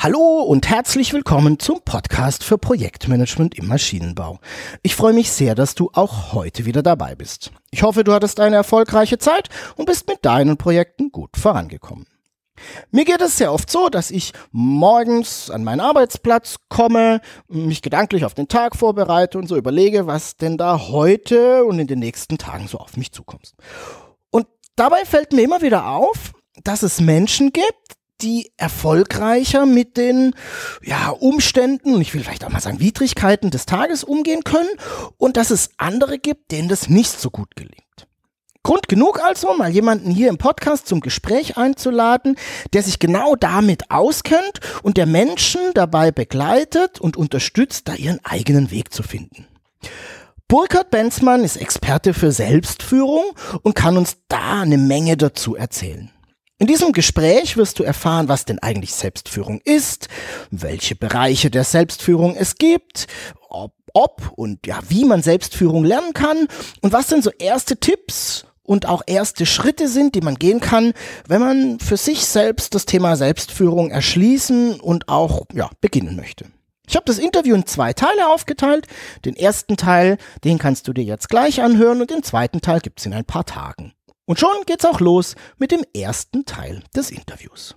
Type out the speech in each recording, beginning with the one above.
Hallo und herzlich willkommen zum Podcast für Projektmanagement im Maschinenbau. Ich freue mich sehr, dass du auch heute wieder dabei bist. Ich hoffe, du hattest eine erfolgreiche Zeit und bist mit deinen Projekten gut vorangekommen. Mir geht es sehr oft so, dass ich morgens an meinen Arbeitsplatz komme, mich gedanklich auf den Tag vorbereite und so überlege, was denn da heute und in den nächsten Tagen so auf mich zukommt. Und dabei fällt mir immer wieder auf, dass es Menschen gibt, die erfolgreicher mit den ja, Umständen, ich will vielleicht auch mal sagen Widrigkeiten des Tages umgehen können und dass es andere gibt, denen das nicht so gut gelingt. Grund genug also, mal jemanden hier im Podcast zum Gespräch einzuladen, der sich genau damit auskennt und der Menschen dabei begleitet und unterstützt, da ihren eigenen Weg zu finden. Burkhard Benzmann ist Experte für Selbstführung und kann uns da eine Menge dazu erzählen. In diesem Gespräch wirst du erfahren, was denn eigentlich Selbstführung ist, welche Bereiche der Selbstführung es gibt, ob, ob und ja, wie man Selbstführung lernen kann und was denn so erste Tipps und auch erste Schritte sind, die man gehen kann, wenn man für sich selbst das Thema Selbstführung erschließen und auch ja, beginnen möchte. Ich habe das Interview in zwei Teile aufgeteilt. Den ersten Teil, den kannst du dir jetzt gleich anhören und den zweiten Teil gibt's in ein paar Tagen. Und schon geht's auch los mit dem ersten Teil des Interviews.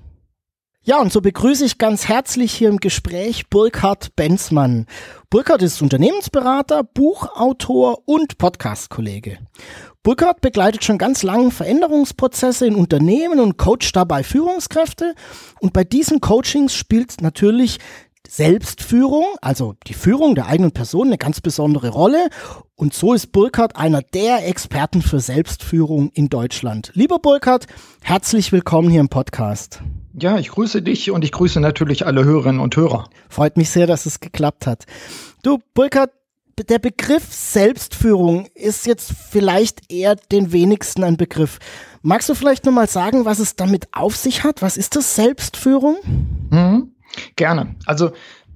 Ja, und so begrüße ich ganz herzlich hier im Gespräch Burkhard Benzmann. Burkhard ist Unternehmensberater, Buchautor und Podcast-Kollege. Burkhard begleitet schon ganz lange Veränderungsprozesse in Unternehmen und coacht dabei Führungskräfte. Und bei diesen Coachings spielt natürlich Selbstführung, also die Führung der eigenen Person, eine ganz besondere Rolle. Und so ist Burkhardt einer der Experten für Selbstführung in Deutschland. Lieber Burkhardt, herzlich willkommen hier im Podcast. Ja, ich grüße dich und ich grüße natürlich alle Hörerinnen und Hörer. Freut mich sehr, dass es geklappt hat. Du, Burkhardt, der Begriff Selbstführung ist jetzt vielleicht eher den wenigsten ein Begriff. Magst du vielleicht nochmal sagen, was es damit auf sich hat? Was ist das Selbstführung? Mhm. Gerne. Also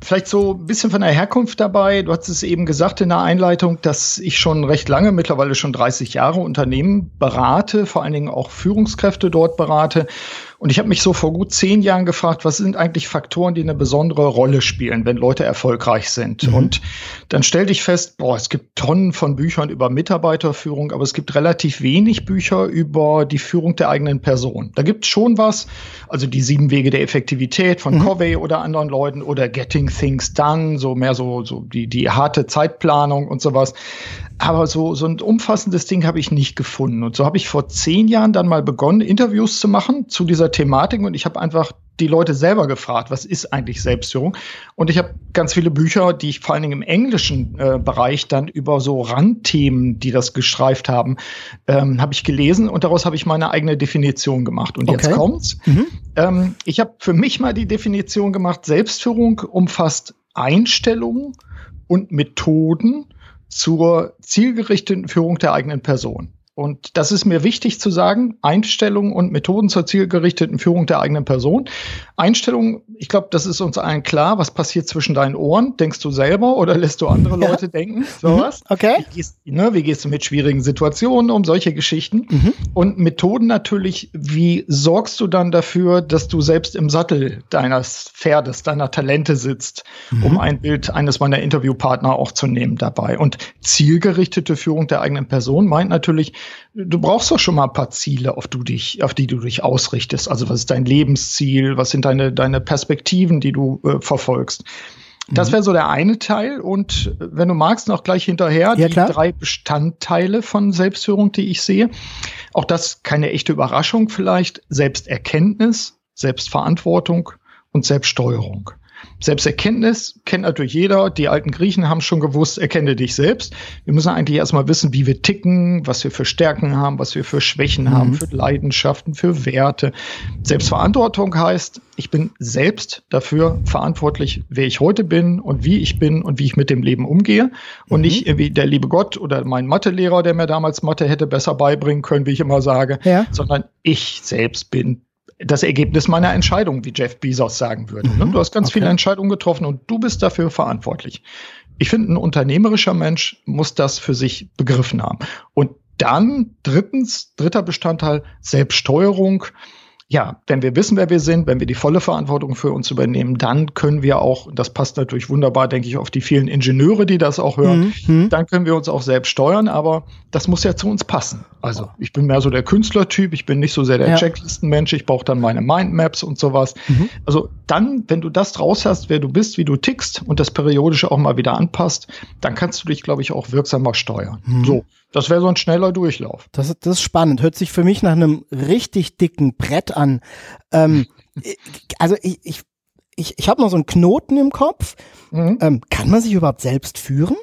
Vielleicht so ein bisschen von der Herkunft dabei. Du hast es eben gesagt in der Einleitung, dass ich schon recht lange, mittlerweile schon 30 Jahre Unternehmen berate, vor allen Dingen auch Führungskräfte dort berate. Und ich habe mich so vor gut zehn Jahren gefragt, was sind eigentlich Faktoren, die eine besondere Rolle spielen, wenn Leute erfolgreich sind? Mhm. Und dann stellte ich fest, boah, es gibt Tonnen von Büchern über Mitarbeiterführung, aber es gibt relativ wenig Bücher über die Führung der eigenen Person. Da gibt es schon was, also die sieben Wege der Effektivität von mhm. Covey oder anderen Leuten oder Getting Things Done, so mehr so, so die, die harte Zeitplanung und sowas. Aber so, so ein umfassendes Ding habe ich nicht gefunden. Und so habe ich vor zehn Jahren dann mal begonnen, Interviews zu machen zu dieser Thematik. Und ich habe einfach die Leute selber gefragt, was ist eigentlich Selbstführung? Und ich habe ganz viele Bücher, die ich vor allen Dingen im englischen äh, Bereich dann über so Randthemen, die das gestreift haben, ähm, habe ich gelesen und daraus habe ich meine eigene Definition gemacht. Und okay. jetzt kommt's. Mhm. Ähm, ich habe für mich mal die Definition gemacht, Selbstführung umfasst Einstellungen und Methoden, zur zielgerichteten Führung der eigenen Person. Und das ist mir wichtig zu sagen. Einstellungen und Methoden zur zielgerichteten Führung der eigenen Person. Einstellungen, ich glaube, das ist uns allen klar. Was passiert zwischen deinen Ohren? Denkst du selber oder lässt du andere ja. Leute denken? Sowas. Mhm. Okay. Wie gehst, ne, wie gehst, du mit schwierigen Situationen um? Solche Geschichten. Mhm. Und Methoden natürlich, wie sorgst du dann dafür, dass du selbst im Sattel deines Pferdes, deiner Talente sitzt, mhm. um ein Bild eines meiner Interviewpartner auch zu nehmen dabei. Und zielgerichtete Führung der eigenen Person meint natürlich, du brauchst doch schon mal ein paar Ziele, auf, du dich, auf die du dich ausrichtest. Also was ist dein Lebensziel? Was sind deine, deine Perspektiven, die du äh, verfolgst? Das mhm. wäre so der eine Teil. Und wenn du magst, noch gleich hinterher ja, die klar. drei Bestandteile von Selbstführung, die ich sehe. Auch das keine echte Überraschung vielleicht. Selbsterkenntnis, Selbstverantwortung und Selbststeuerung. Selbsterkenntnis kennt natürlich jeder. Die alten Griechen haben schon gewusst, erkenne dich selbst. Wir müssen eigentlich erstmal wissen, wie wir ticken, was wir für Stärken haben, was wir für Schwächen mhm. haben, für Leidenschaften, für Werte. Selbstverantwortung heißt, ich bin selbst dafür verantwortlich, wer ich heute bin und wie ich bin und wie ich mit dem Leben umgehe. Und mhm. nicht irgendwie der liebe Gott oder mein Mathelehrer, der mir damals Mathe hätte besser beibringen können, wie ich immer sage, ja. sondern ich selbst bin das Ergebnis meiner Entscheidung, wie Jeff Bezos sagen würde. Mhm. Du hast ganz okay. viele Entscheidungen getroffen und du bist dafür verantwortlich. Ich finde, ein unternehmerischer Mensch muss das für sich begriffen haben. Und dann drittens, dritter Bestandteil, Selbststeuerung ja, wenn wir wissen, wer wir sind, wenn wir die volle Verantwortung für uns übernehmen, dann können wir auch, das passt natürlich wunderbar, denke ich, auf die vielen Ingenieure, die das auch hören, mhm. dann können wir uns auch selbst steuern, aber das muss ja zu uns passen. Also ich bin mehr so der Künstlertyp, ich bin nicht so sehr der ja. Checklistenmensch, ich brauche dann meine Mindmaps und sowas. Mhm. Also dann, wenn du das draus hast, wer du bist, wie du tickst und das periodisch auch mal wieder anpasst, dann kannst du dich, glaube ich, auch wirksamer steuern. Mhm. So, das wäre so ein schneller Durchlauf. Das, das ist spannend. Hört sich für mich nach einem richtig dicken Brett an. Ähm, also ich, ich, ich, ich habe noch so einen Knoten im Kopf. Mhm. Ähm, kann man sich überhaupt selbst führen?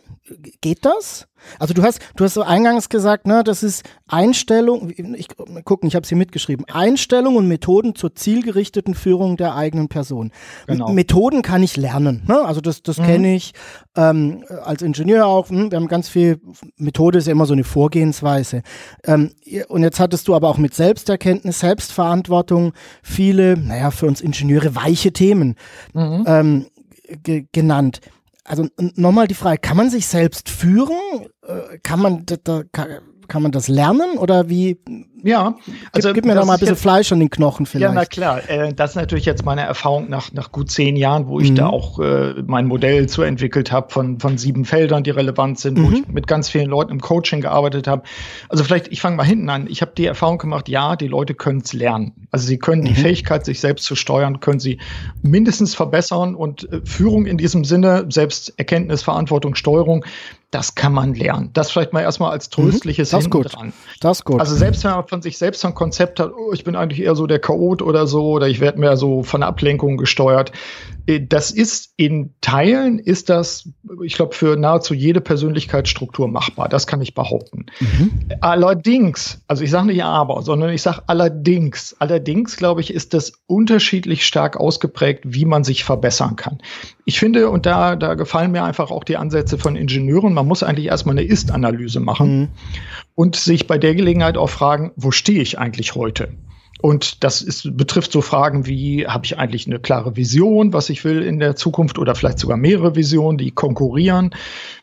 Geht das? Also du hast, du hast so eingangs gesagt, ne, das ist Einstellung, ich gucken, ich habe es hier mitgeschrieben, Einstellung und Methoden zur zielgerichteten Führung der eigenen Person. Genau. Methoden kann ich lernen, ne? also das, das mhm. kenne ich ähm, als Ingenieur auch. Hm, wir haben ganz viel, Methode ist ja immer so eine Vorgehensweise. Ähm, und jetzt hattest du aber auch mit Selbsterkenntnis, Selbstverantwortung viele, naja, für uns Ingenieure weiche Themen mhm. ähm, genannt also nochmal die Frage, kann man sich selbst führen? Äh, kann man, da, kann man das lernen oder wie? Ja, also gib, gib mir noch mal ein bisschen Fleisch an den Knochen vielleicht. Ja, na klar. Äh, das ist natürlich jetzt meine Erfahrung nach, nach gut zehn Jahren, wo ich mhm. da auch äh, mein Modell zu entwickelt habe von, von sieben Feldern, die relevant sind, mhm. wo ich mit ganz vielen Leuten im Coaching gearbeitet habe. Also vielleicht, ich fange mal hinten an. Ich habe die Erfahrung gemacht, ja, die Leute können es lernen. Also sie können mhm. die Fähigkeit, sich selbst zu steuern, können sie mindestens verbessern und äh, Führung in diesem Sinne, Selbsterkenntnis, Verantwortung, Steuerung, das kann man lernen. Das vielleicht mal erstmal als mhm. tröstliches mhm, das gut. dran. Das ist gut. Also selbst wenn man von sich selbst ein Konzept hat, oh, ich bin eigentlich eher so der Chaot oder so, oder ich werde mehr so von Ablenkung gesteuert, das ist in Teilen ist das, ich glaube, für nahezu jede Persönlichkeitsstruktur machbar. Das kann ich behaupten. Mhm. Allerdings, also ich sage nicht aber, sondern ich sage allerdings, allerdings glaube ich, ist das unterschiedlich stark ausgeprägt, wie man sich verbessern kann. Ich finde, und da, da gefallen mir einfach auch die Ansätze von Ingenieuren, man muss eigentlich erstmal eine Ist-Analyse machen mhm. und sich bei der Gelegenheit auch fragen, wo stehe ich eigentlich heute? Und das ist, betrifft so Fragen wie, habe ich eigentlich eine klare Vision, was ich will in der Zukunft oder vielleicht sogar mehrere Visionen, die konkurrieren?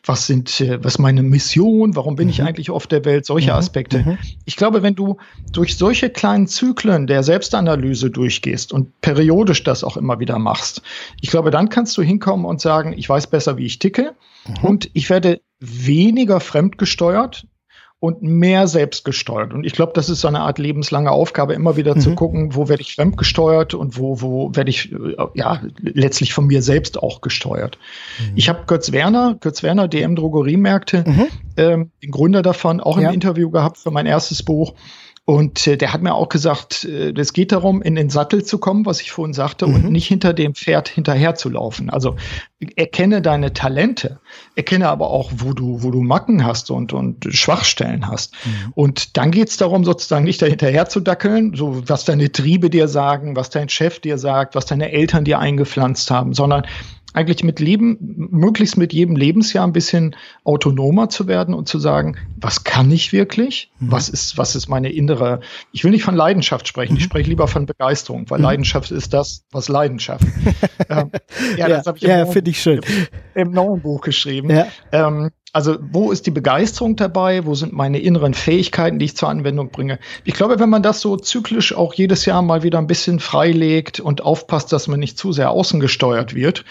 Was sind, äh, was ist meine Mission? Warum bin mhm. ich eigentlich auf der Welt? Solche mhm. Aspekte. Mhm. Ich glaube, wenn du durch solche kleinen Zyklen der Selbstanalyse durchgehst und periodisch das auch immer wieder machst, ich glaube, dann kannst du hinkommen und sagen, ich weiß besser, wie ich ticke mhm. und ich werde weniger fremdgesteuert, und mehr selbstgesteuert. Und ich glaube, das ist so eine Art lebenslange Aufgabe, immer wieder mhm. zu gucken, wo werde ich fremdgesteuert und wo, wo werde ich äh, ja letztlich von mir selbst auch gesteuert. Mhm. Ich habe Götz Werner, Götz Werner, DM Drogeriemärkte, mhm. ähm, den Gründer davon, auch ja. im Interview gehabt für mein erstes Buch. Und äh, der hat mir auch gesagt, äh, es geht darum, in den Sattel zu kommen, was ich vorhin sagte, mhm. und nicht hinter dem Pferd hinterher zu laufen. Also erkenne deine Talente, erkenne aber auch, wo du, wo du Macken hast und, und Schwachstellen hast. Mhm. Und dann geht es darum, sozusagen nicht dahinterher zu dackeln, so was deine Triebe dir sagen, was dein Chef dir sagt, was deine Eltern dir eingepflanzt haben, sondern eigentlich mit Leben, möglichst mit jedem Lebensjahr ein bisschen autonomer zu werden und zu sagen, was kann ich wirklich? Mhm. Was ist, was ist meine innere, ich will nicht von Leidenschaft sprechen, mhm. ich spreche lieber von Begeisterung, weil mhm. Leidenschaft ist das, was Leidenschaft. ähm, ja, das habe ich ja, finde ich schön. Im, neuen Buch geschrieben. Ja. Ähm, also wo ist die Begeisterung dabei? Wo sind meine inneren Fähigkeiten, die ich zur Anwendung bringe? Ich glaube, wenn man das so zyklisch auch jedes Jahr mal wieder ein bisschen freilegt und aufpasst, dass man nicht zu sehr außen gesteuert wird,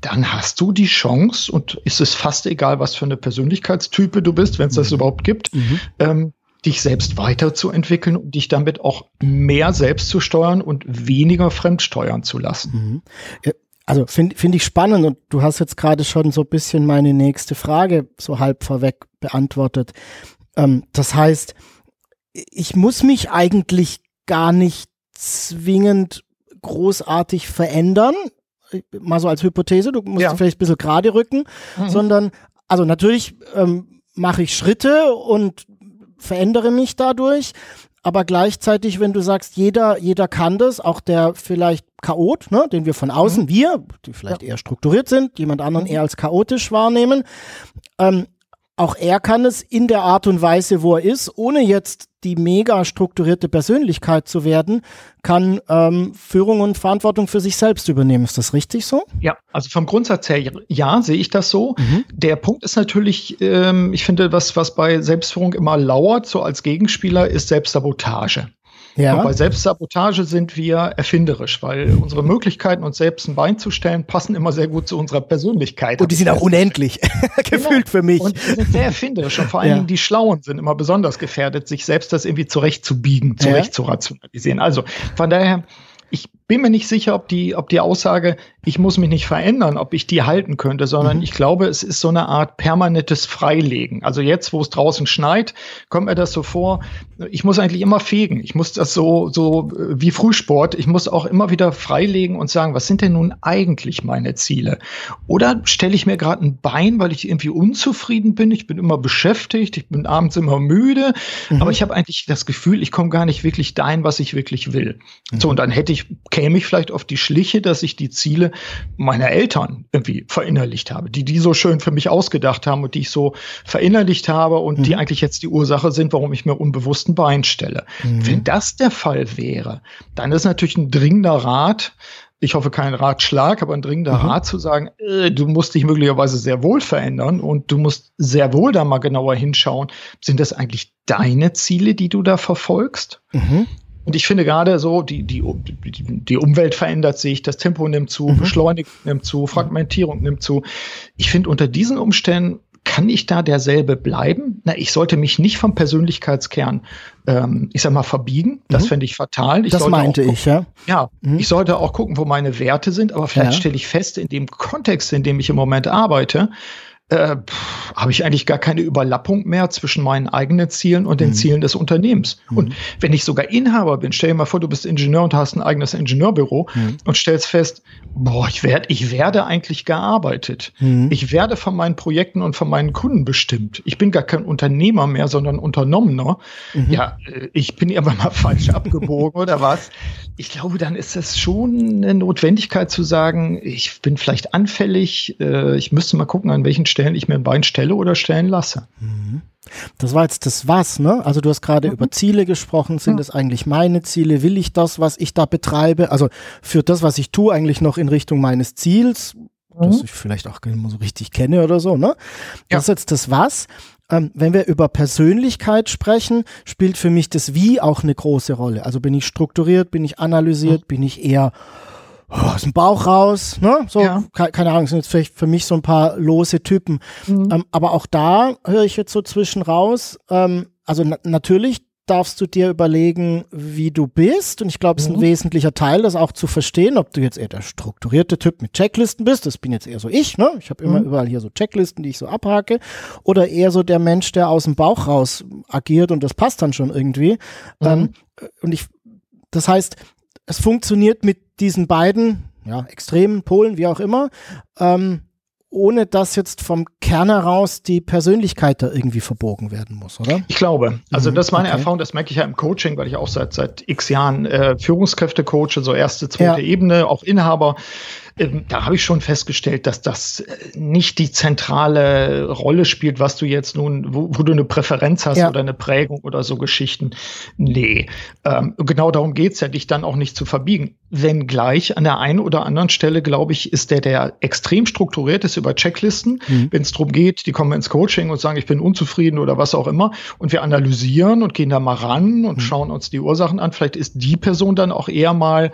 dann hast du die Chance und ist es fast egal, was für eine Persönlichkeitstype du bist, wenn es das mhm. überhaupt gibt, mhm. ähm, dich selbst weiterzuentwickeln und dich damit auch mehr selbst zu steuern und weniger fremdsteuern zu lassen. Mhm. Also finde find ich spannend und du hast jetzt gerade schon so ein bisschen meine nächste Frage so halb vorweg beantwortet. Ähm, das heißt, ich muss mich eigentlich gar nicht zwingend großartig verändern, mal so als Hypothese, du musst ja. vielleicht ein bisschen gerade rücken, mhm. sondern, also natürlich ähm, mache ich Schritte und verändere mich dadurch, aber gleichzeitig, wenn du sagst, jeder, jeder kann das, auch der vielleicht Chaot, ne, den wir von außen, mhm. wir, die vielleicht ja. eher strukturiert sind, jemand anderen mhm. eher als chaotisch wahrnehmen, ähm, auch er kann es in der Art und Weise, wo er ist, ohne jetzt die mega strukturierte Persönlichkeit zu werden, kann ähm, Führung und Verantwortung für sich selbst übernehmen. Ist das richtig so? Ja, also vom Grundsatz her, ja, sehe ich das so. Mhm. Der Punkt ist natürlich, ähm, ich finde, was, was bei Selbstführung immer lauert, so als Gegenspieler, ist Selbstsabotage. Ja. Und bei Selbstsabotage sind wir erfinderisch, weil unsere Möglichkeiten, uns selbst ein Bein zu stellen, passen immer sehr gut zu unserer Persönlichkeit. Und die sind auch unendlich, gefühlt genau. für mich. Und die sind sehr erfinderisch und vor allen ja. Dingen die Schlauen sind immer besonders gefährdet, sich selbst das irgendwie zurechtzubiegen, zurecht ja. zu rationalisieren. Also von daher, ich bin mir nicht sicher, ob die, ob die Aussage, ich muss mich nicht verändern, ob ich die halten könnte, sondern mhm. ich glaube, es ist so eine Art permanentes Freilegen. Also jetzt, wo es draußen schneit, kommt mir das so vor, ich muss eigentlich immer fegen. Ich muss das so, so äh, wie Frühsport. Ich muss auch immer wieder freilegen und sagen, was sind denn nun eigentlich meine Ziele? Oder stelle ich mir gerade ein Bein, weil ich irgendwie unzufrieden bin? Ich bin immer beschäftigt, ich bin abends immer müde, mhm. aber ich habe eigentlich das Gefühl, ich komme gar nicht wirklich dahin, was ich wirklich will. Mhm. So, und dann hätte ich käme ich vielleicht auf die Schliche, dass ich die Ziele meiner Eltern irgendwie verinnerlicht habe, die die so schön für mich ausgedacht haben und die ich so verinnerlicht habe und mhm. die eigentlich jetzt die Ursache sind, warum ich mir unbewussten Bein stelle. Mhm. Wenn das der Fall wäre, dann ist natürlich ein dringender Rat, ich hoffe kein Ratschlag, aber ein dringender mhm. Rat zu sagen, äh, du musst dich möglicherweise sehr wohl verändern und du musst sehr wohl da mal genauer hinschauen. Sind das eigentlich deine Ziele, die du da verfolgst? Mhm. Und ich finde gerade so, die, die, die Umwelt verändert sich, das Tempo nimmt zu, mhm. Beschleunigung nimmt zu, Fragmentierung nimmt zu. Ich finde, unter diesen Umständen kann ich da derselbe bleiben? Na, ich sollte mich nicht vom Persönlichkeitskern, ähm, ich sag mal, verbiegen. Das mhm. fände ich fatal. Ich das meinte ich, ja. Ja, mhm. ich sollte auch gucken, wo meine Werte sind, aber vielleicht ja. stelle ich fest, in dem Kontext, in dem ich im Moment arbeite, äh, habe ich eigentlich gar keine Überlappung mehr zwischen meinen eigenen Zielen und den mhm. Zielen des Unternehmens. Mhm. Und wenn ich sogar Inhaber bin, stell dir mal vor, du bist Ingenieur und hast ein eigenes Ingenieurbüro mhm. und stellst fest, boah, ich werde, ich werde eigentlich gearbeitet. Mhm. Ich werde von meinen Projekten und von meinen Kunden bestimmt. Ich bin gar kein Unternehmer mehr, sondern Unternommener. Mhm. Ja, äh, ich bin aber mal falsch abgebogen oder was? Ich glaube, dann ist es schon eine Notwendigkeit zu sagen, ich bin vielleicht anfällig, äh, ich müsste mal gucken, an welchen Stellen stellen, ich mir ein Bein stelle oder stellen lasse. Mhm. Das war jetzt das Was, ne? Also du hast gerade mhm. über Ziele gesprochen. Sind mhm. es eigentlich meine Ziele? Will ich das, was ich da betreibe? Also für das, was ich tue, eigentlich noch in Richtung meines Ziels, mhm. das ich vielleicht auch nicht mehr so richtig kenne oder so, ne? Das ja. ist jetzt das Was. Ähm, wenn wir über Persönlichkeit sprechen, spielt für mich das Wie auch eine große Rolle. Also bin ich strukturiert, bin ich analysiert, mhm. bin ich eher oh, aus dem Bauch raus, ne? So, ja. keine, keine Ahnung, sind jetzt vielleicht für mich so ein paar lose Typen. Mhm. Ähm, aber auch da höre ich jetzt so zwischen raus. Ähm, also na natürlich darfst du dir überlegen, wie du bist. Und ich glaube, es ist ein mhm. wesentlicher Teil, das auch zu verstehen, ob du jetzt eher der strukturierte Typ mit Checklisten bist. Das bin jetzt eher so ich, ne? Ich habe immer mhm. überall hier so Checklisten, die ich so abhake. Oder eher so der Mensch, der aus dem Bauch raus agiert und das passt dann schon irgendwie. Mhm. Ähm, und ich, das heißt, es funktioniert mit diesen beiden ja, extremen Polen, wie auch immer, ähm, ohne dass jetzt vom Kern heraus die Persönlichkeit da irgendwie verbogen werden muss, oder? Ich glaube. Also mhm, das ist meine okay. Erfahrung, das merke ich ja im Coaching, weil ich auch seit seit x Jahren äh, Führungskräfte coache, so erste, zweite ja. Ebene, auch Inhaber. Ähm, da habe ich schon festgestellt, dass das äh, nicht die zentrale Rolle spielt, was du jetzt nun, wo, wo du eine Präferenz hast ja. oder eine Prägung oder so Geschichten. Nee, ähm, genau darum geht's ja, dich dann auch nicht zu verbiegen. Wenngleich an der einen oder anderen Stelle, glaube ich, ist der, der extrem strukturiert ist über Checklisten, mhm. wenn es darum geht, die kommen ins Coaching und sagen, ich bin unzufrieden oder was auch immer. Und wir analysieren und gehen da mal ran und mhm. schauen uns die Ursachen an. Vielleicht ist die Person dann auch eher mal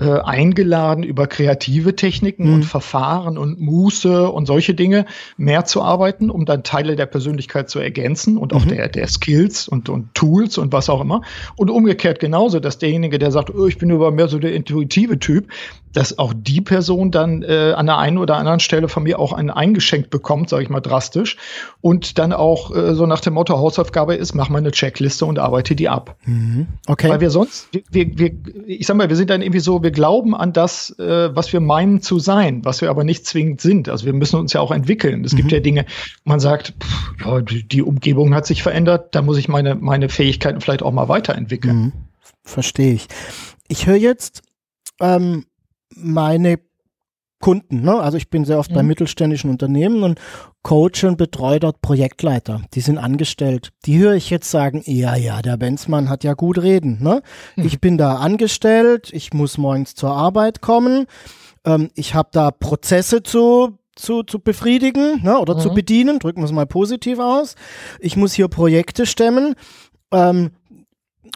äh, eingeladen, über kreative Techniken mhm. und Verfahren und Muße und solche Dinge mehr zu arbeiten, um dann Teile der Persönlichkeit zu ergänzen und auch mhm. der, der Skills und, und Tools und was auch immer. Und umgekehrt genauso, dass derjenige, der sagt, oh, ich bin über mehr so der intuitive Typ, dass auch die Person dann äh, an der einen oder anderen Stelle von mir auch einen eingeschenkt bekommt, sage ich mal drastisch, und dann auch äh, so nach dem Motto Hausaufgabe ist, mach mal eine Checkliste und arbeite die ab. Mhm. Okay. Weil wir sonst, wir, wir, ich sag mal, wir sind dann irgendwie so, wir glauben an das, äh, was wir meinen zu sein, was wir aber nicht zwingend sind. Also wir müssen uns ja auch entwickeln. Es mhm. gibt ja Dinge, man sagt, pff, ja, die Umgebung hat sich verändert, da muss ich meine, meine Fähigkeiten vielleicht auch mal weiterentwickeln. Mhm. Verstehe ich. Ich höre jetzt ähm, meine Kunden, ne? also ich bin sehr oft mhm. bei mittelständischen Unternehmen und coache und betreue dort Projektleiter, die sind angestellt. Die höre ich jetzt sagen, ja, ja, der Benzmann hat ja gut reden. Ne? Mhm. Ich bin da angestellt, ich muss morgens zur Arbeit kommen, ähm, ich habe da Prozesse zu zu, zu befriedigen ne, oder mhm. zu bedienen, drücken wir es mal positiv aus. Ich muss hier Projekte stemmen. Ähm,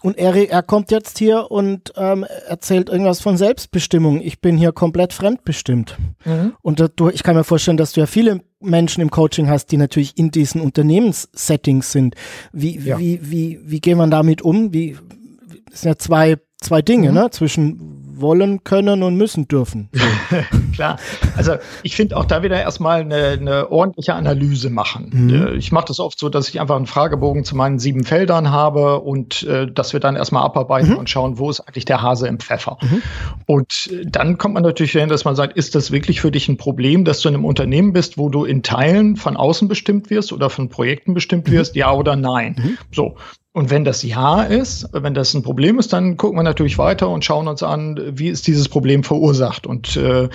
und er, er kommt jetzt hier und ähm, erzählt irgendwas von Selbstbestimmung. Ich bin hier komplett fremdbestimmt. Mhm. Und du, ich kann mir vorstellen, dass du ja viele Menschen im Coaching hast, die natürlich in diesen Unternehmenssettings sind. Wie, ja. wie, wie, wie geht man damit um? Wie, das sind ja zwei, zwei Dinge, mhm. ne? Zwischen wollen, können und müssen dürfen. Klar. Also ich finde auch da wieder erstmal eine, eine ordentliche Analyse machen. Mhm. Äh, ich mache das oft so, dass ich einfach einen Fragebogen zu meinen sieben Feldern habe und äh, dass wir dann erstmal abarbeiten mhm. und schauen, wo ist eigentlich der Hase im Pfeffer. Mhm. Und äh, dann kommt man natürlich hin, dass man sagt, ist das wirklich für dich ein Problem, dass du in einem Unternehmen bist, wo du in Teilen von außen bestimmt wirst oder von Projekten bestimmt mhm. wirst, ja oder nein? Mhm. So. Und wenn das Ja ist, wenn das ein Problem ist, dann gucken wir natürlich weiter und schauen uns an, wie ist dieses Problem verursacht. Und äh,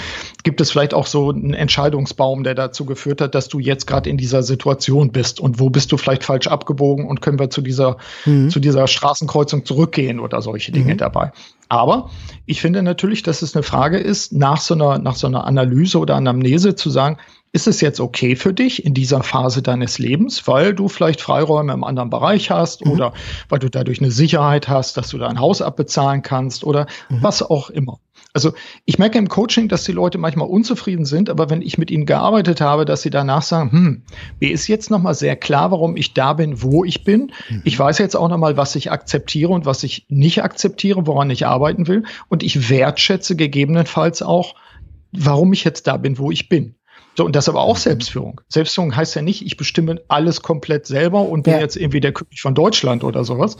gibt es vielleicht auch so einen Entscheidungsbaum, der dazu geführt hat, dass du jetzt gerade in dieser Situation bist und wo bist du vielleicht falsch abgebogen und können wir zu dieser, mhm. zu dieser Straßenkreuzung zurückgehen oder solche Dinge mhm. dabei. Aber ich finde natürlich, dass es eine Frage ist, nach so einer, nach so einer Analyse oder Anamnese zu sagen, ist es jetzt okay für dich in dieser Phase deines Lebens, weil du vielleicht Freiräume im anderen Bereich hast mhm. oder weil du dadurch eine Sicherheit hast, dass du dein Haus abbezahlen kannst oder mhm. was auch immer. Also ich merke im Coaching, dass die Leute manchmal unzufrieden sind, aber wenn ich mit ihnen gearbeitet habe, dass sie danach sagen, hm, mir ist jetzt nochmal sehr klar, warum ich da bin, wo ich bin. Mhm. Ich weiß jetzt auch nochmal, was ich akzeptiere und was ich nicht akzeptiere, woran ich arbeiten will. Und ich wertschätze gegebenenfalls auch, warum ich jetzt da bin, wo ich bin. So, und das ist aber auch mhm. Selbstführung. Selbstführung heißt ja nicht, ich bestimme alles komplett selber und bin ja. jetzt irgendwie der König von Deutschland oder sowas,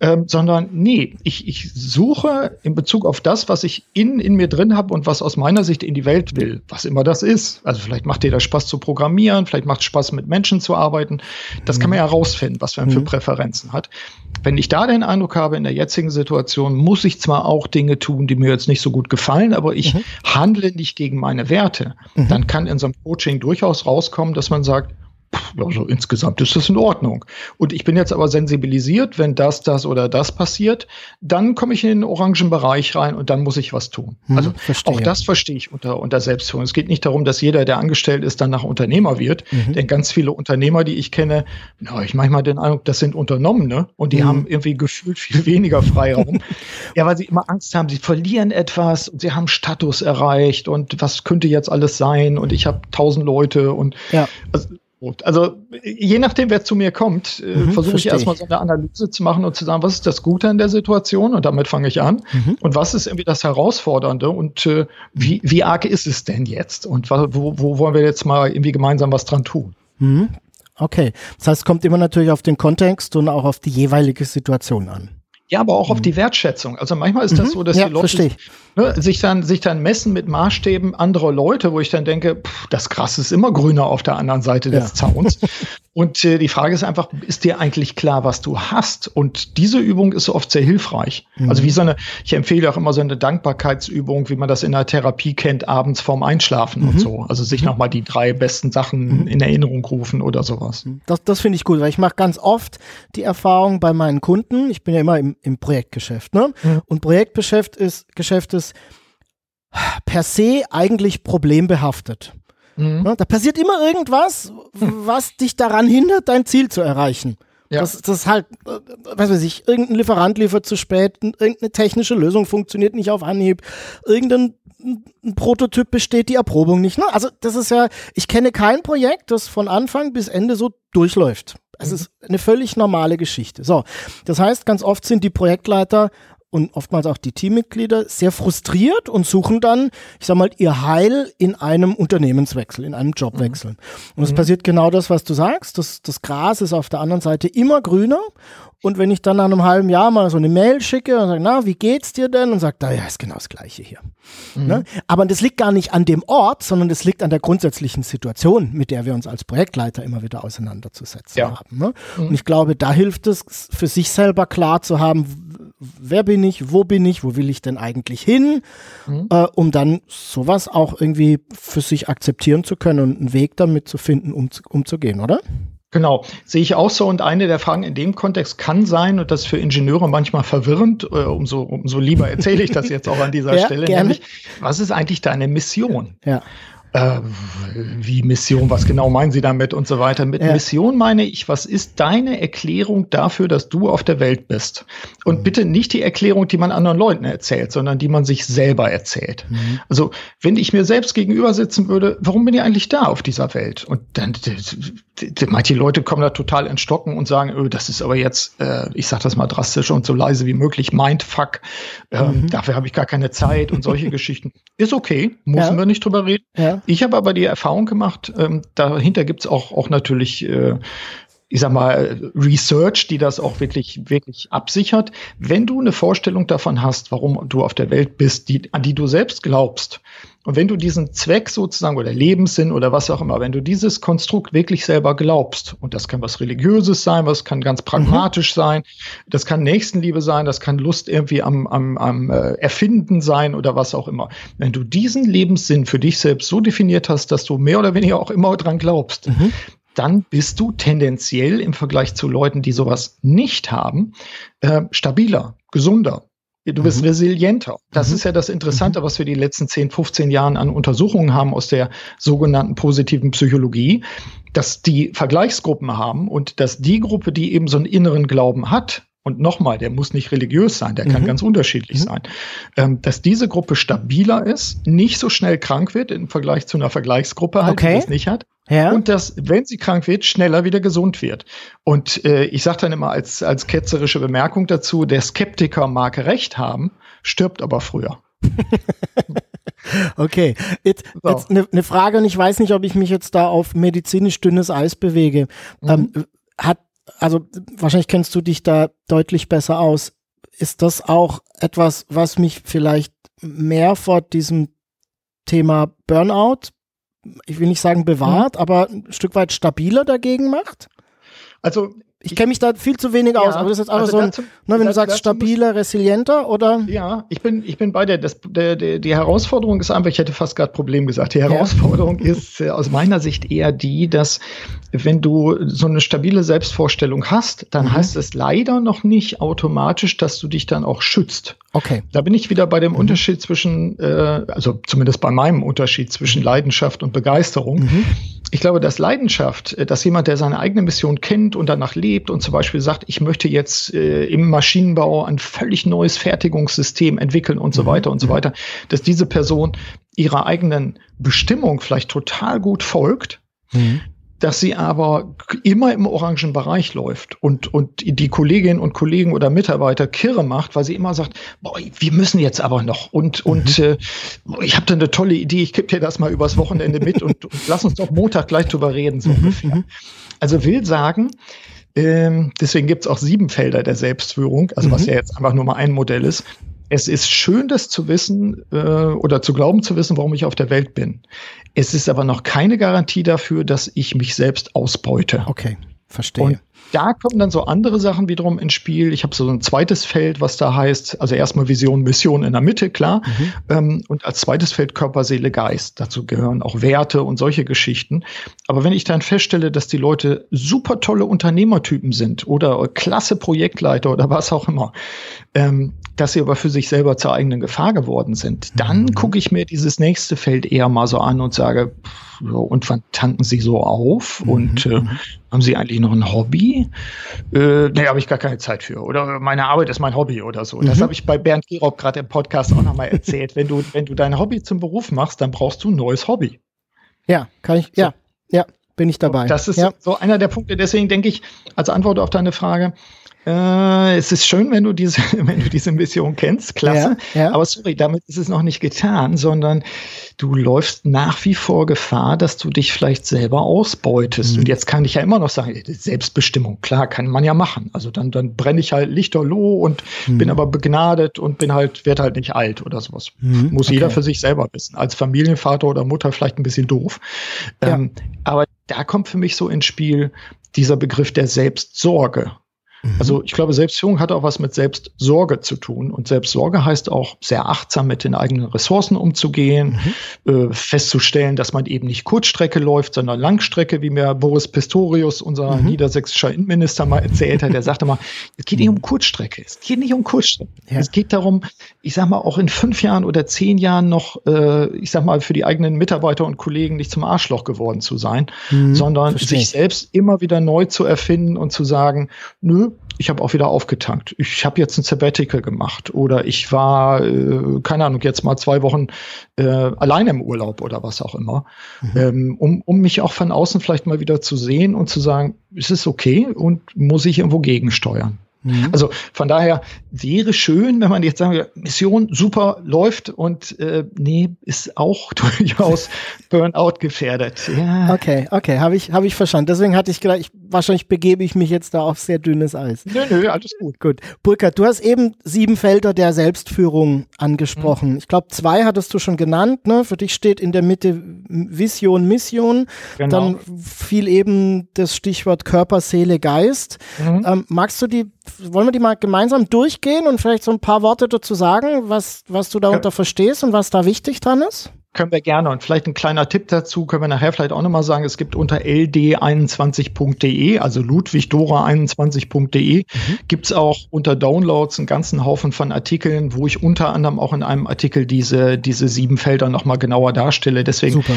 ähm, sondern nee, ich, ich suche in Bezug auf das, was ich in, in mir drin habe und was aus meiner Sicht in die Welt will, was immer das ist. Also vielleicht macht dir das Spaß zu programmieren, vielleicht macht es Spaß mit Menschen zu arbeiten. Das mhm. kann man ja herausfinden, was man mhm. für Präferenzen hat. Wenn ich da den Eindruck habe, in der jetzigen Situation muss ich zwar auch Dinge tun, die mir jetzt nicht so gut gefallen, aber ich mhm. handle nicht gegen meine Werte, mhm. dann kann in einem Coaching durchaus rauskommen, dass man sagt, also insgesamt ist das in Ordnung. Und ich bin jetzt aber sensibilisiert, wenn das, das oder das passiert, dann komme ich in den orangen Bereich rein und dann muss ich was tun. Hm, also verstehe. auch das verstehe ich unter, unter Selbstführung. Es geht nicht darum, dass jeder, der angestellt ist, dann nach Unternehmer wird. Mhm. Denn ganz viele Unternehmer, die ich kenne, na, ich manchmal den Eindruck, das sind Unternommene und die mhm. haben irgendwie gefühlt viel weniger Freiraum. ja, weil sie immer Angst haben, sie verlieren etwas und sie haben Status erreicht und was könnte jetzt alles sein und ich habe tausend Leute und ja. also, also je nachdem, wer zu mir kommt, äh, mhm, versuche ich erstmal so eine Analyse zu machen und zu sagen, was ist das Gute an der Situation? Und damit fange ich an. Mhm. Und was ist irgendwie das Herausfordernde? Und äh, wie, wie arg ist es denn jetzt? Und wo, wo wollen wir jetzt mal irgendwie gemeinsam was dran tun? Mhm. Okay. Das heißt, es kommt immer natürlich auf den Kontext und auch auf die jeweilige Situation an. Ja, aber auch mhm. auf die Wertschätzung. Also manchmal ist das mhm. so, dass ja, die Leute ne, sich, dann, sich dann messen mit Maßstäben anderer Leute, wo ich dann denke, pff, das Gras ist immer grüner auf der anderen Seite des ja. Zauns. Und äh, die Frage ist einfach, ist dir eigentlich klar, was du hast? Und diese Übung ist oft sehr hilfreich. Mhm. Also wie so eine, ich empfehle auch immer so eine Dankbarkeitsübung, wie man das in der Therapie kennt, abends vorm Einschlafen mhm. und so. Also sich mhm. nochmal die drei besten Sachen mhm. in Erinnerung rufen oder sowas. Mhm. Das, das finde ich gut, weil ich mache ganz oft die Erfahrung bei meinen Kunden, ich bin ja immer im, im Projektgeschäft, ne? Und Projektgeschäft ist, Geschäft ist per se eigentlich problembehaftet. Mhm. Da passiert immer irgendwas, was dich daran hindert, dein Ziel zu erreichen. Ja. Das, das ist halt, äh, was weiß ich, irgendein Lieferant liefert zu spät, irgendeine technische Lösung funktioniert nicht auf Anhieb, irgendein ein Prototyp besteht die Erprobung nicht. Ne? Also das ist ja, ich kenne kein Projekt, das von Anfang bis Ende so durchläuft. Es mhm. ist eine völlig normale Geschichte. So, das heißt, ganz oft sind die Projektleiter und oftmals auch die Teammitglieder sehr frustriert und suchen dann, ich sag mal, ihr Heil in einem Unternehmenswechsel, in einem Jobwechsel. Mhm. Und es mhm. passiert genau das, was du sagst. Das, das Gras ist auf der anderen Seite immer grüner und wenn ich dann nach einem halben Jahr mal so eine Mail schicke und sage, na, wie geht's dir denn? Und sagt, ja, ist genau das Gleiche hier. Mhm. Ne? Aber das liegt gar nicht an dem Ort, sondern das liegt an der grundsätzlichen Situation, mit der wir uns als Projektleiter immer wieder auseinanderzusetzen ja. haben. Ne? Mhm. Und ich glaube, da hilft es, für sich selber klar zu haben, wer bin ich, wo bin ich, wo will ich denn eigentlich hin, mhm. äh, um dann sowas auch irgendwie für sich akzeptieren zu können und einen Weg damit zu finden, um, umzugehen, oder? Genau, sehe ich auch so. Und eine der Fragen in dem Kontext kann sein, und das ist für Ingenieure manchmal verwirrend, äh, umso, umso lieber erzähle ich das jetzt auch an dieser ja, Stelle, gerne. nämlich, was ist eigentlich deine Mission? Ja äh, wie Mission, was genau meinen Sie damit und so weiter. Mit ja. Mission meine ich, was ist deine Erklärung dafür, dass du auf der Welt bist? Und mhm. bitte nicht die Erklärung, die man anderen Leuten erzählt, sondern die man sich selber erzählt. Mhm. Also, wenn ich mir selbst gegenüber sitzen würde, warum bin ich eigentlich da auf dieser Welt? Und dann, manche Leute kommen da total in Stocken und sagen, oh, das ist aber jetzt, äh, ich sag das mal drastisch und so leise wie möglich, Mindfuck, ähm, mhm. dafür habe ich gar keine Zeit und solche Geschichten. Ist okay, müssen ja. wir nicht drüber reden. Ja. Ich habe aber die Erfahrung gemacht, ähm, dahinter gibt's auch, auch natürlich äh, ich sag mal, Research, die das auch wirklich, wirklich absichert. Wenn du eine Vorstellung davon hast, warum du auf der Welt bist, die, an die du selbst glaubst, und wenn du diesen Zweck sozusagen oder Lebenssinn oder was auch immer, wenn du dieses Konstrukt wirklich selber glaubst, und das kann was Religiöses sein, was kann ganz pragmatisch mhm. sein, das kann Nächstenliebe sein, das kann Lust irgendwie am, am, am äh, Erfinden sein oder was auch immer. Wenn du diesen Lebenssinn für dich selbst so definiert hast, dass du mehr oder weniger auch immer dran glaubst, mhm dann bist du tendenziell im Vergleich zu Leuten, die sowas nicht haben, äh, stabiler, gesunder. Du bist mhm. resilienter. Das mhm. ist ja das Interessante, mhm. was wir die letzten 10, 15 Jahren an Untersuchungen haben aus der sogenannten positiven Psychologie, dass die Vergleichsgruppen haben und dass die Gruppe, die eben so einen inneren Glauben hat, und nochmal, der muss nicht religiös sein, der kann mhm. ganz unterschiedlich mhm. sein, ähm, dass diese Gruppe stabiler ist, nicht so schnell krank wird im Vergleich zu einer Vergleichsgruppe, halt, okay. die das nicht hat. Ja. Und dass, wenn sie krank wird, schneller wieder gesund wird. Und äh, ich sage dann immer als, als ketzerische Bemerkung dazu, der Skeptiker mag recht haben, stirbt aber früher. okay, jetzt, so. jetzt eine ne Frage und ich weiß nicht, ob ich mich jetzt da auf medizinisch dünnes Eis bewege. Mhm. Ähm, hat, also wahrscheinlich kennst du dich da deutlich besser aus. Ist das auch etwas, was mich vielleicht mehr vor diesem Thema Burnout ich will nicht sagen bewahrt, mhm. aber ein Stück weit stabiler dagegen macht? Also ich kenne mich da viel zu wenig aus, aber das ist jetzt einfach also so ein, dazu, ne, wenn du sagst stabiler, resilienter oder? Ja, ich bin, ich bin bei dir. Das, der, der, die Herausforderung ist einfach, ich hätte fast gerade Problem gesagt. Die Herausforderung ja. ist äh, aus meiner Sicht eher die, dass wenn du so eine stabile Selbstvorstellung hast, dann mhm. heißt es leider noch nicht automatisch, dass du dich dann auch schützt. Okay. Da bin ich wieder bei dem mhm. Unterschied zwischen, äh, also zumindest bei meinem Unterschied zwischen Leidenschaft und Begeisterung. Mhm. Ich glaube, dass Leidenschaft, äh, dass jemand, der seine eigene Mission kennt und danach lebt und zum Beispiel sagt, ich möchte jetzt äh, im Maschinenbau ein völlig neues Fertigungssystem entwickeln und so mhm. weiter und so mhm. weiter, dass diese Person ihrer eigenen Bestimmung vielleicht total gut folgt, mhm dass sie aber immer im orangen Bereich läuft und, und die Kolleginnen und Kollegen oder Mitarbeiter kirre macht, weil sie immer sagt, boah, wir müssen jetzt aber noch und, mhm. und äh, ich habe da eine tolle Idee, ich gebe dir das mal übers Wochenende mit und, und, lass uns doch Montag gleich drüber reden. So mhm. Mhm. Also will sagen, ähm, deswegen gibt's auch sieben Felder der Selbstführung, also mhm. was ja jetzt einfach nur mal ein Modell ist es ist schön, das zu wissen äh, oder zu glauben zu wissen, warum ich auf der Welt bin. Es ist aber noch keine Garantie dafür, dass ich mich selbst ausbeute. Okay, verstehe. Und da kommen dann so andere Sachen wiederum ins Spiel. Ich habe so ein zweites Feld, was da heißt, also erstmal Vision, Mission in der Mitte, klar. Mhm. Ähm, und als zweites Feld Körper, Seele, Geist. Dazu gehören auch Werte und solche Geschichten. Aber wenn ich dann feststelle, dass die Leute super tolle Unternehmertypen sind oder klasse Projektleiter oder was auch immer, ähm, dass sie aber für sich selber zur eigenen Gefahr geworden sind, dann mhm. gucke ich mir dieses nächste Feld eher mal so an und sage, pff, und wann tanken sie so auf? Mhm. Und äh, mhm. haben sie eigentlich noch ein Hobby? Äh, nee, habe ich gar keine Zeit für. Oder meine Arbeit ist mein Hobby oder so. Mhm. Das habe ich bei Bernd Gerob gerade im Podcast auch nochmal erzählt. wenn du, wenn du dein Hobby zum Beruf machst, dann brauchst du ein neues Hobby. Ja, kann ich, so. ja, ja, bin ich dabei. Das ist ja. so einer der Punkte. Deswegen denke ich, als Antwort auf deine Frage, Äh, es ist schön, wenn du diese, wenn du diese Mission kennst, klasse. Ja, ja. Aber sorry, damit ist es noch nicht getan, sondern du läufst nach wie vor Gefahr, dass du dich vielleicht selber ausbeutest. Mhm. Und jetzt kann ich ja immer noch sagen, Selbstbestimmung, klar, kann man ja machen. Also dann, dann brenne ich halt lichterloh und mhm. bin aber begnadet und bin halt, werd halt nicht alt oder sowas. Mhm. Muss okay. jeder für sich selber wissen. Als Familienvater oder Mutter vielleicht ein bisschen doof. Ja. Ähm, aber da kommt für mich so ins Spiel dieser Begriff der Selbstsorge. Mhm. Also ich glaube, Selbstführung hat auch was mit Selbstsorge zu tun. Und Selbstsorge heißt auch sehr achtsam mit den eigenen Ressourcen umzugehen, mhm. äh, festzustellen, dass man eben nicht Kurzstrecke läuft, sondern Langstrecke, wie mir Boris Pistorius, unser mhm. niedersächsischer Innenminister, mal erzählt hat. Der sagte mal, es geht nicht um Kurzstrecke, es geht nicht um Kurzstrecke. Ja. Es geht darum, ich sag mal, auch in fünf Jahren oder zehn Jahren noch, äh, ich sag mal, für die eigenen Mitarbeiter und Kollegen nicht zum Arschloch geworden zu sein, mhm. sondern Verstehe. sich selbst immer wieder neu zu erfinden und zu sagen, nö, ich habe auch wieder aufgetankt. Ich habe jetzt ein Sabbatical gemacht oder ich war, äh, keine Ahnung, jetzt mal zwei Wochen äh, alleine im Urlaub oder was auch immer, mhm. ähm, um, um mich auch von außen vielleicht mal wieder zu sehen und zu sagen, ist es okay und muss ich irgendwo gegensteuern. Mhm. Also von daher wäre schön, wenn man jetzt sagen wir, Mission super läuft und äh, nee, ist auch durchaus Burnout gefährdet. Ja. Okay, okay, habe ich, hab ich verstanden. Deswegen hatte ich gedacht, ich, wahrscheinlich begebe ich mich jetzt da auf sehr dünnes Eis. Nö, nö, alles gut. Gut. Burkhard, du hast eben sieben Felder der Selbstführung angesprochen. Mhm. Ich glaube, zwei hattest du schon genannt. Ne? Für dich steht in der Mitte Vision, Mission. Genau. Dann fiel eben das Stichwort Körper, Seele, Geist. Mhm. Ähm, magst du die wollen wir die mal gemeinsam durchgehen und vielleicht so ein paar Worte dazu sagen, was, was du darunter ja. verstehst und was da wichtig dran ist? Können wir gerne. Und vielleicht ein kleiner Tipp dazu, können wir nachher vielleicht auch nochmal sagen, es gibt unter ld21.de, also ludwigdora21.de, mhm. gibt es auch unter Downloads einen ganzen Haufen von Artikeln, wo ich unter anderem auch in einem Artikel diese, diese sieben Felder nochmal genauer darstelle. Deswegen Super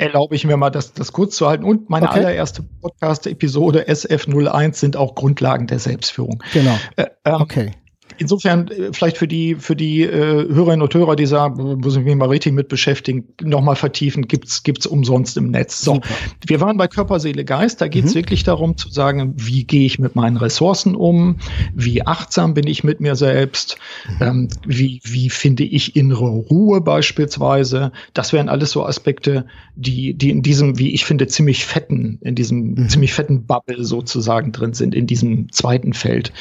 erlaube ich mir mal, das, das kurz zu halten. Und meine okay. allererste Podcast-Episode SF01 sind auch Grundlagen der Selbstführung. Genau. Äh, ähm, okay insofern äh, vielleicht für die für die äh, Hörerinnen und Hörer, die sagen, muss ich mich mal richtig mit beschäftigen, nochmal vertiefen, gibt's gibt's umsonst im Netz. So, Super. wir waren bei Körper, Seele, Geist. Da geht's mhm. wirklich darum zu sagen, wie gehe ich mit meinen Ressourcen um, wie achtsam bin ich mit mir selbst, mhm. ähm, wie wie finde ich innere Ruhe beispielsweise. Das wären alles so Aspekte, die die in diesem, wie ich finde, ziemlich fetten, in diesem mhm. ziemlich fetten Bubble sozusagen drin sind in diesem zweiten Feld.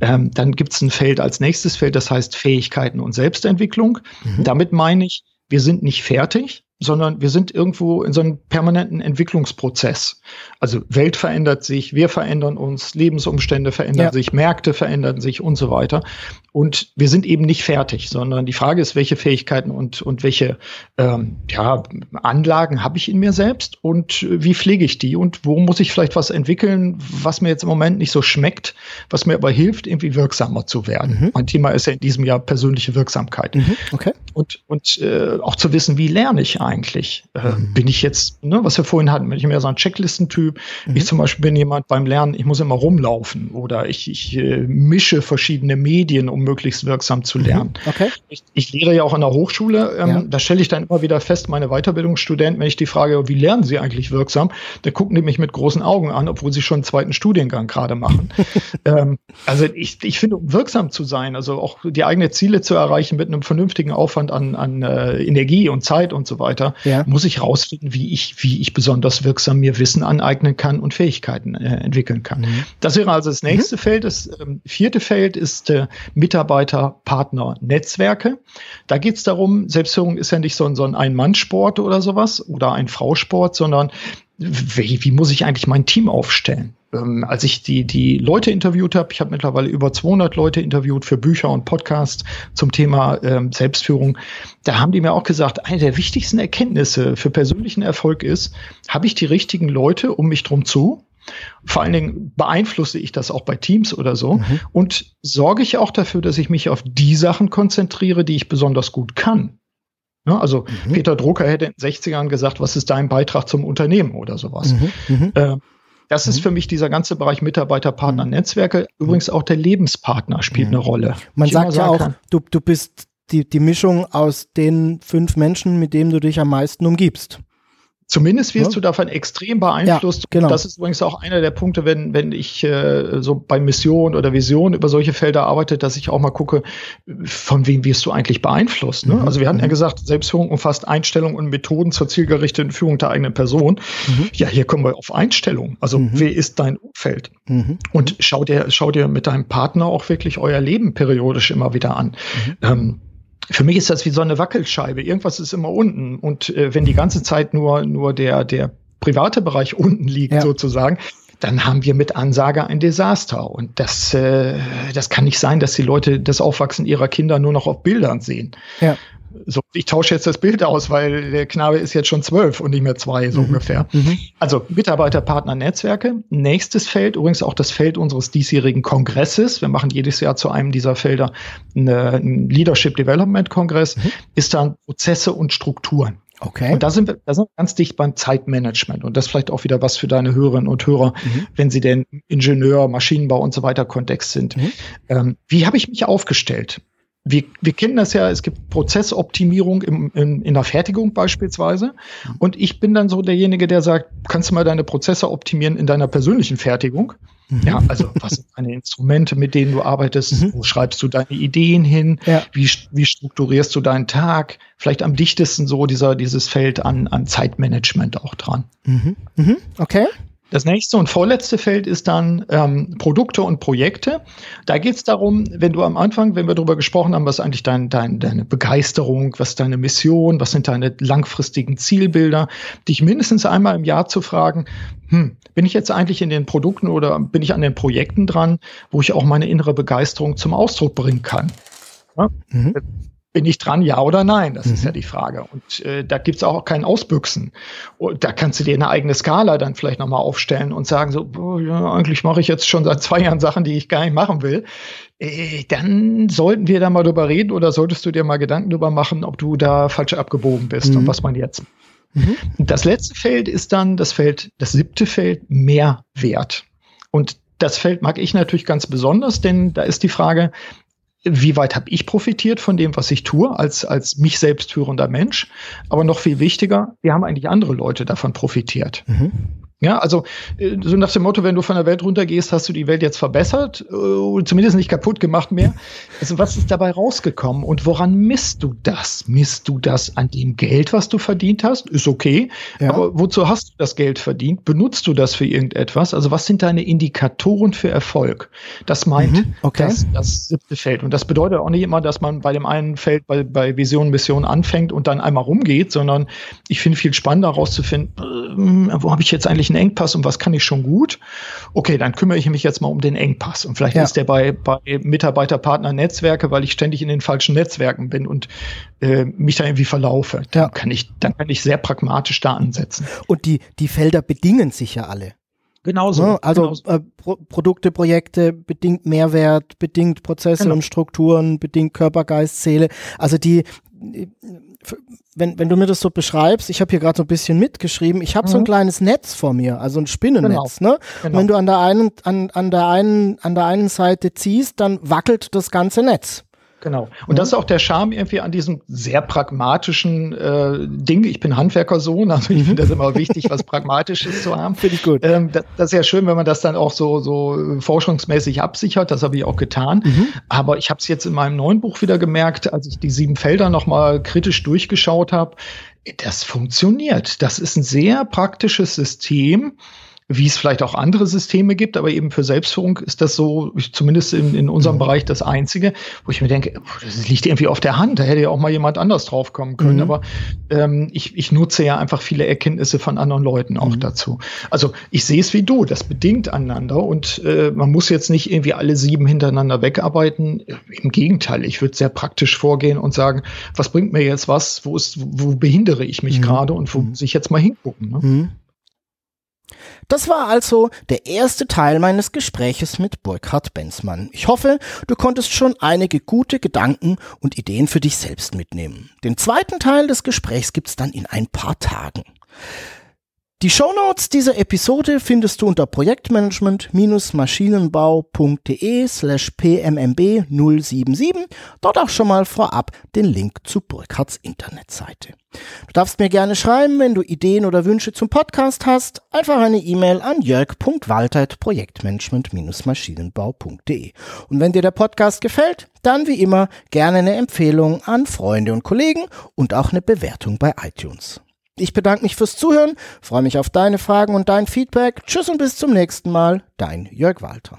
Ähm, dann gibt's ein Feld als nächstes Feld, das heißt Fähigkeiten und Selbstentwicklung. Mhm. Damit meine ich, wir sind nicht fertig, sondern wir sind irgendwo in so einem permanenten Entwicklungsprozess. Also Welt verändert sich, wir verändern uns, Lebensumstände verändern ja. sich, Märkte verändern sich und so weiter. Und wir sind eben nicht fertig, sondern die Frage ist, welche Fähigkeiten und, und welche ähm, ja, Anlagen habe ich in mir selbst und wie pflege ich die und wo muss ich vielleicht was entwickeln, was mir jetzt im Moment nicht so schmeckt, was mir aber hilft, irgendwie wirksamer zu werden. Mhm. Mein Thema ist ja in diesem Jahr persönliche Wirksamkeit. Mhm. Okay. Und, und äh, auch zu wissen, wie lerne ich eigentlich? Äh, mhm. Bin ich jetzt, ne, was wir vorhin hatten, bin ich mehr so ein Checklistentyp. Mhm. Ich zum Beispiel bin jemand beim Lernen, ich muss immer rumlaufen oder ich, ich äh, mische verschiedene Medien, um möglichst wirksam zu mhm. lernen. Okay. Ich, ich lehre ja auch an der Hochschule. Ähm, ja. Da stelle ich dann immer wieder fest, meine Weiterbildungsstudenten, wenn ich die frage, wie lernen sie eigentlich wirksam, dann gucken die mich mit großen Augen an, obwohl sie schon einen zweiten Studiengang gerade machen. ähm, also ich, ich finde, um wirksam zu sein, also auch die eigenen Ziele zu erreichen mit einem vernünftigen Aufwand an, an äh, Energie und Zeit und so weiter, ja. muss ich rausfinden, wie ich, wie ich besonders wirksam mir Wissen aneignen kann und Fähigkeiten äh, entwickeln kann. Mhm. Das wäre also das nächste mhm. Feld. Das ähm, vierte Feld ist äh, Mitarbeiter, Partner, Netzwerke. Da geht es darum, Selbstführung ist ja nicht so ein, so ein Ein-Mann-Sport oder sowas oder ein Frausport, sondern wie, wie muss ich eigentlich mein Team aufstellen? ähm, als ich die, die Leute interviewt habe, ich habe mittlerweile über 200 Leute interviewt für Bücher und Podcasts zum Thema ähm, Selbstführung, da haben die mir auch gesagt, eine der wichtigsten Erkenntnisse für persönlichen Erfolg ist, habe ich die richtigen Leute um mich drum zu? Vor allen Dingen beeinflusse ich das auch bei Teams oder so mhm. und sorge ich auch dafür, dass ich mich auf die Sachen konzentriere, die ich besonders gut kann. Ja, also mhm. Peter Drucker hätte in den 60ern gesagt, was ist dein Beitrag zum Unternehmen oder sowas. Mhm. Äh, das mhm. ist für mich dieser ganze Bereich Mitarbeiter, Partner, mhm. Netzwerke. Übrigens auch der Lebenspartner spielt mhm. eine Rolle. Man sagt ja auch, du, du bist die, die Mischung aus den fünf Menschen, mit denen du dich am meisten umgibst. Zumindest wirst ja. du davon extrem beeinflusst. Ja, genau. Das ist übrigens auch einer der Punkte, wenn, wenn ich äh, so bei Mission oder Vision über solche Felder arbeite, dass ich auch mal gucke, von wem wirst du eigentlich beeinflusst. Ne? Mhm. Also wir hatten ja mhm. gesagt, Selbstführung umfasst Einstellungen und Methoden zur zielgerichteten Führung der eigenen Person. Mhm. Ja, hier kommen wir auf Einstellungen. Also mhm. wer ist dein Umfeld? Mhm. Und schau dir, schau dir mit deinem Partner auch wirklich euer Leben periodisch immer wieder an. Mhm. Ähm, für mich ist das wie so eine Wackelscheibe. Irgendwas ist immer unten. Und äh, wenn die ganze Zeit nur, nur der, der private Bereich unten liegt, ja. sozusagen, dann haben wir mit Ansage ein Desaster. Und das, äh, das kann nicht sein, dass die Leute das Aufwachsen ihrer Kinder nur noch auf Bildern sehen. Ja so, ich tausche jetzt das Bild aus, weil der Knabe ist jetzt schon zwölf und nicht mehr zwei, so mhm. ungefähr. Mhm. Also Mitarbeiter, Partner, Netzwerke. Nächstes Feld, übrigens auch das Feld unseres diesjährigen Kongresses. Wir machen jedes Jahr zu einem dieser Felder eine, einen Leadership Development Kongress, mhm. ist dann Prozesse und Strukturen. Okay. Und da sind wir, da sind wir ganz dicht beim Zeitmanagement. Und das vielleicht auch wieder was für deine Hörerinnen und Hörer, mhm. wenn sie denn Ingenieur, Maschinenbau und so weiter Kontext sind. Mhm. Ähm, wie habe ich mich aufgestellt? Wir, wir kennen das ja, es gibt Prozessoptimierung im, in, in der Fertigung beispielsweise. Und ich bin dann so derjenige, der sagt, kannst du mal deine Prozesse optimieren in deiner persönlichen Fertigung? Mhm. Ja, also was sind deine Instrumente, mit denen du arbeitest? Mhm. Wo schreibst du deine Ideen hin? Ja. Wie, wie strukturierst du deinen Tag? Vielleicht am dichtesten so dieser, dieses Feld an, an Zeitmanagement auch dran. Mhm. Mhm. Okay. Das nächste und vorletzte Feld ist dann ähm, Produkte und Projekte. Da geht es darum, wenn du am Anfang, wenn wir darüber gesprochen haben, was eigentlich dein, dein, deine Begeisterung, was deine Mission, was sind deine langfristigen Zielbilder, dich mindestens einmal im Jahr zu fragen, hm, bin ich jetzt eigentlich in den Produkten oder bin ich an den Projekten dran, wo ich auch meine innere Begeisterung zum Ausdruck bringen kann? Ja? Mhm bin ich dran, ja oder nein? Das mhm. ist ja die Frage. Und äh, da gibt's auch kein Ausbüchsen. Und da kannst du dir eine eigene Skala dann vielleicht nochmal aufstellen und sagen, so, oh, ja, eigentlich mache ich jetzt schon seit zwei Jahren Sachen, die ich gar nicht machen will. Äh, dann sollten wir da mal drüber reden oder solltest du dir mal Gedanken drüber machen, ob du da falsch abgebogen bist mhm. und was man jetzt. Mhm. Das letzte Feld ist dann das Feld, das siebte Feld, Mehrwert. Und das Feld mag ich natürlich ganz besonders, denn da ist die Frage, wie weit habe ich profitiert von dem, was ich tue, als, als mich selbst führender Mensch. Aber noch viel wichtiger, wie haben eigentlich andere Leute davon profitiert. Mhm. Ja, also äh, so nach dem Motto, wenn du von der Welt runtergehst, hast du die Welt jetzt verbessert, äh, zumindest nicht kaputt gemacht mehr. Also was ist dabei rausgekommen und woran misst du das? Misst du das an dem Geld, was du verdient hast? Ist okay, ja. aber wozu hast du das Geld verdient? Benutzt du das für irgendetwas? Also was sind deine Indikatoren für Erfolg? Das meint mhm, okay. das, das siebte Feld. Und das bedeutet auch nicht immer, dass man bei dem einen Feld bei, bei Vision, Mission anfängt und dann einmal rumgeht, sondern ich finde viel spannender herauszufinden, äh, wo habe ich jetzt eigentlich ich einen Engpass und was kann ich schon gut? Okay, dann kümmere ich mich jetzt mal um den Engpass. Und vielleicht ja. ist der bei, bei Mitarbeiter, Partner, Netzwerke, weil ich ständig in den falschen Netzwerken bin und äh, mich da irgendwie verlaufe. Dann ja. kann ich, dann kann ich sehr pragmatisch da ansetzen. Und die, die Felder bedingen sich ja alle. Genauso. Ja, also genauso. Äh, Pro Produkte, Projekte, bedingt Mehrwert, bedingt Prozesse genau. und Strukturen, bedingt Körper, Geist, Seele. Also die, wenn, wenn du mir das so beschreibst, ich habe hier gerade so ein bisschen mitgeschrieben, ich habe mhm. so ein mhm. kleines Netz vor mir, also ein Spinnennetz, genau. ne? Genau. wenn du an der einen, an, an der einen, an der einen Seite ziehst, dann wackelt das ganze Netz. Genau. Und mhm. das ist auch der Charme irgendwie an diesem sehr pragmatischen äh, Ding. Ich bin Handwerkersohn, also ich finde das immer wichtig, was Pragmatisches zu haben. Finde ich gut. Ähm, das, das, ist ja schön, wenn man das dann auch so, so forschungsmäßig absichert. Das habe ich auch getan. Mhm. Aber ich habe es jetzt in meinem neuen Buch wieder gemerkt, als ich die sieben Felder nochmal kritisch durchgeschaut habe. Das funktioniert. Das ist ein sehr praktisches System wie es vielleicht auch andere Systeme gibt, aber eben für Selbstführung ist das so, zumindest in, in unserem mhm. Bereich, das Einzige, wo ich mir denke, das liegt irgendwie auf der Hand, da hätte ja auch mal jemand anders drauf kommen können. Mhm. Aber ähm, ich, ich nutze ja einfach viele Erkenntnisse von anderen Leuten auch mhm. dazu. Also ich sehe es wie du, das bedingt aneinander und äh, man muss jetzt nicht irgendwie alle sieben hintereinander wegarbeiten. Im Gegenteil, ich würde sehr praktisch vorgehen und sagen, was bringt mir jetzt was, wo ist, wo behindere ich mich mhm. gerade und wo mhm. muss ich jetzt mal hingucken. Ne? Das war also der erste Teil meines Gespräches mit Burkhard Benzmann. Ich hoffe, du konntest schon einige gute Gedanken und Ideen für dich selbst mitnehmen. Den zweiten Teil des Gesprächs gibt's dann in ein paar Tagen. Die Shownotes dieser Episode findest du unter projektmanagement-maschinenbau.de slash pmmb 077. Dort auch schon mal vorab den Link zu Burkhards Internetseite. Du Darfst mir gerne schreiben, wenn du Ideen oder Wünsche zum Podcast hast. Einfach eine E-Mail an jörg.walter.projektmanagement-maschinenbau.de. Und wenn dir der Podcast gefällt, dann wie immer gerne eine Empfehlung an Freunde und Kollegen und auch eine Bewertung bei iTunes. Ich bedanke mich fürs Zuhören, freue mich auf deine Fragen und dein Feedback. Tschüss und bis zum nächsten Mal, dein Jörg Walter.